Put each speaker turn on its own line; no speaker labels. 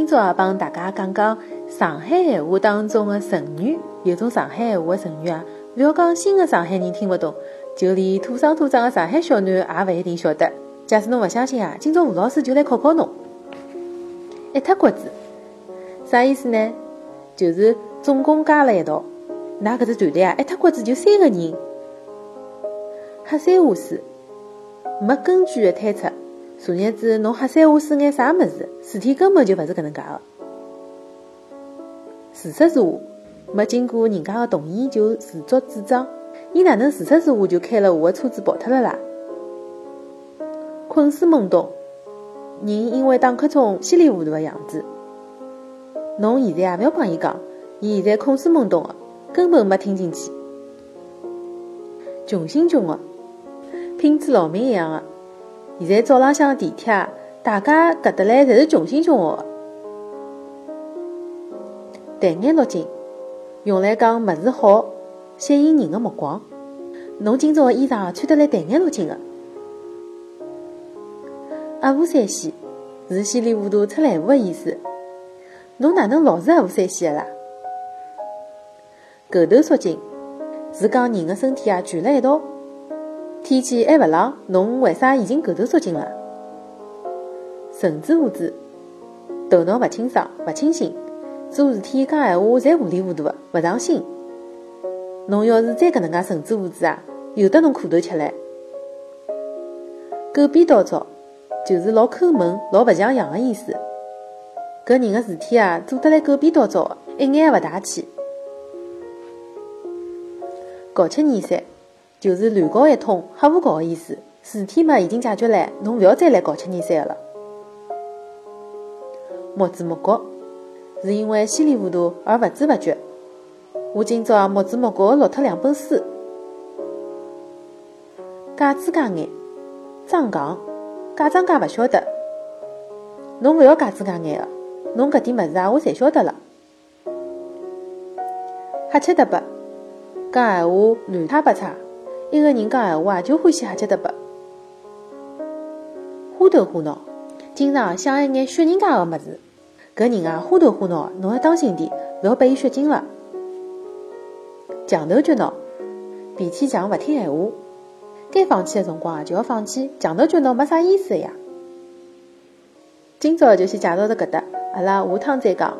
今朝啊帮大家讲讲上海闲话当中的成语。有种上海闲话的成语啊，勿要讲新的上海人听勿懂，就连土生土长的上海小囡也勿一定晓得。假使侬勿相信啊，今朝吴老师就来考考侬。一塌骨子啥意思呢？就是总共加了一道。㑚搿只团队啊，一塌骨子就三个人，黑三胡四，没根据的推测。昨日子侬瞎三胡四眼啥物事？事体根本就勿是搿能介个。自说自话，没经过人家的同意就自作主张，伊哪能自说自话就开了我的车子跑脱了啦？困思懵懂，人因为打瞌冲稀里糊涂的样子。侬现在也勿要帮伊讲，伊现在困思懵懂的，根本没听进去。穷心穷的，拼子劳命一样的。现在早浪向地铁，大家搿搭来侪是穷心穷学的。淡眼落镜，用来讲物事好，吸引人的目光。侬今朝的衣裳穿得来淡眼落镜的。阿无三西是稀里糊涂出来糊的意思，侬哪能老是阿无三西的啦？狗头缩颈是讲人的身体啊聚了一道，天气还勿冷，侬为啥已经狗头缩紧了？神志无知，头脑勿清爽、勿清醒，做事体讲闲话侪糊里糊涂的，勿上心。侬要是再搿能介神志无知啊，有得侬苦头吃唻！狗逼倒灶。就是老抠门、老勿像样的意思。搿人的事体啊，做得来狗屁倒灶的，一眼也勿大气。搞七二三，就是乱搞一通，瞎胡搞的意思。事体嘛已经解决了，侬勿要再来搞七二三的了。墨子目觉，是因为稀里糊涂而勿知勿觉。我今朝墨子目觉落脱两本书。假子假眼，装戆。假装假勿晓得，侬勿要假子假眼个，侬搿点物事啊，我侪晓得了。瞎七搭八，讲闲话乱七八叉，一个人讲闲话啊，就欢喜瞎七搭八，花头花脑，经常想一眼血人家的物事。搿人啊，花头花脑，侬要当心点，勿要被伊血精了。强头倔脑，脾气强，勿听闲话。该放弃的辰光啊，就要放弃，强头倔脑没啥意思呀。今朝就先介绍到搿搭，阿拉下趟再讲。